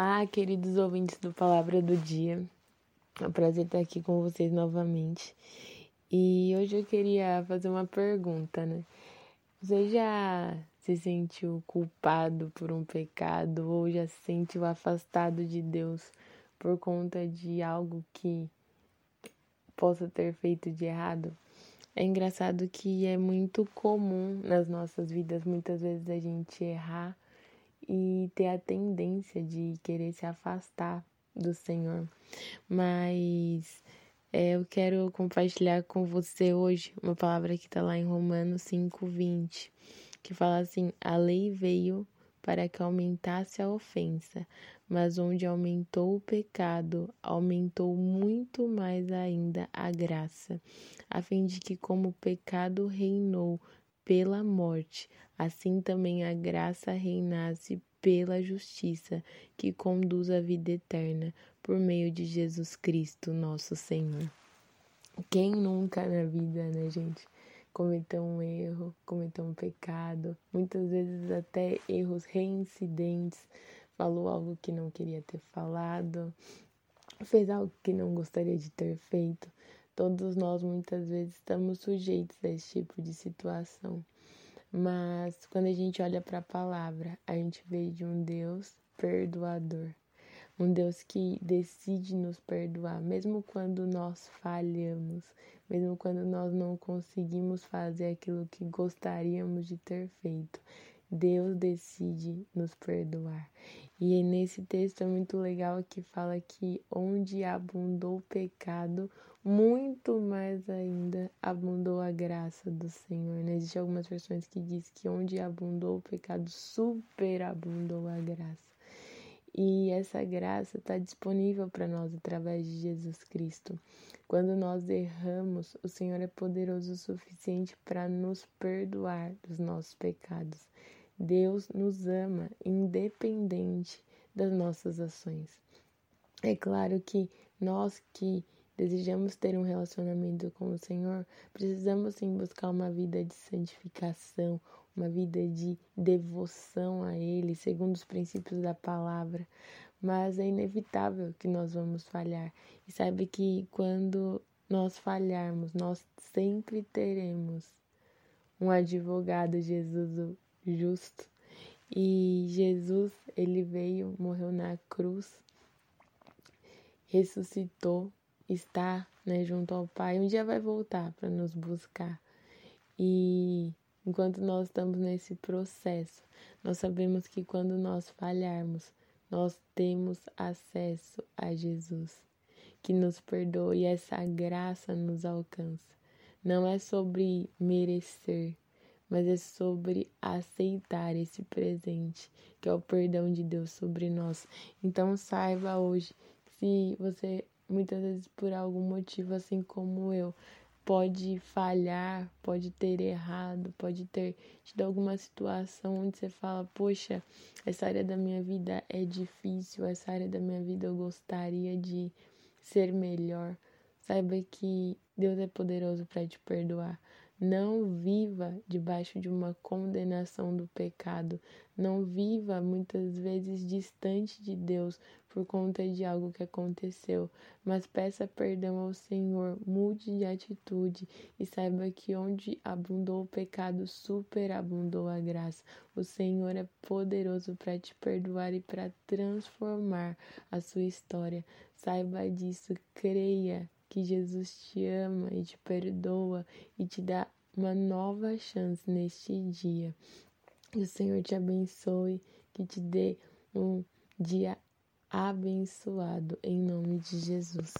Olá, queridos ouvintes do Palavra do Dia. É um prazer estar aqui com vocês novamente. E hoje eu queria fazer uma pergunta, né? Você já se sentiu culpado por um pecado ou já se sentiu afastado de Deus por conta de algo que possa ter feito de errado? É engraçado que é muito comum nas nossas vidas muitas vezes a gente errar e ter a tendência de querer se afastar do Senhor. Mas é, eu quero compartilhar com você hoje uma palavra que está lá em Romanos 5,20, que fala assim: A lei veio para que aumentasse a ofensa, mas onde aumentou o pecado, aumentou muito mais ainda a graça, a fim de que, como o pecado reinou pela morte, assim também a graça reinasse pela justiça que conduz à vida eterna por meio de Jesus Cristo, nosso Senhor. Quem nunca na vida, né, gente, cometeu um erro, cometeu um pecado, muitas vezes até erros reincidentes, falou algo que não queria ter falado, fez algo que não gostaria de ter feito. Todos nós muitas vezes estamos sujeitos a esse tipo de situação. Mas quando a gente olha para a palavra, a gente vê de um Deus perdoador, um Deus que decide nos perdoar, mesmo quando nós falhamos, mesmo quando nós não conseguimos fazer aquilo que gostaríamos de ter feito. Deus decide nos perdoar. E nesse texto é muito legal que fala que onde abundou o pecado, muito mais ainda abundou a graça do Senhor. Né? Existem algumas versões que diz que onde abundou o pecado, superabundou a graça. E essa graça está disponível para nós através de Jesus Cristo. Quando nós erramos, o Senhor é poderoso o suficiente para nos perdoar dos nossos pecados. Deus nos ama, independente das nossas ações. É claro que nós que desejamos ter um relacionamento com o Senhor, precisamos sim buscar uma vida de santificação, uma vida de devoção a Ele, segundo os princípios da palavra. Mas é inevitável que nós vamos falhar. E sabe que quando nós falharmos, nós sempre teremos um advogado, Jesus justo. E Jesus, ele veio, morreu na cruz, ressuscitou está né, junto ao Pai, um dia vai voltar para nos buscar. E enquanto nós estamos nesse processo, nós sabemos que quando nós falharmos, nós temos acesso a Jesus, que nos perdoa e essa graça nos alcança. Não é sobre merecer, mas é sobre aceitar esse presente, que é o perdão de Deus sobre nós. Então saiba hoje, se você muitas vezes por algum motivo, assim como eu, pode falhar, pode ter errado, pode ter tido alguma situação onde você fala: Poxa, essa área da minha vida é difícil, essa área da minha vida eu gostaria de ser melhor. Saiba que Deus é poderoso para te perdoar. Não viva debaixo de uma condenação do pecado. Não viva muitas vezes distante de Deus por conta de algo que aconteceu. Mas peça perdão ao Senhor, mude de atitude e saiba que onde abundou o pecado, superabundou a graça. O Senhor é poderoso para te perdoar e para transformar a sua história. Saiba disso, creia que Jesus te ama e te perdoa e te dá uma nova chance neste dia. Que o Senhor te abençoe, que te dê um dia abençoado em nome de Jesus.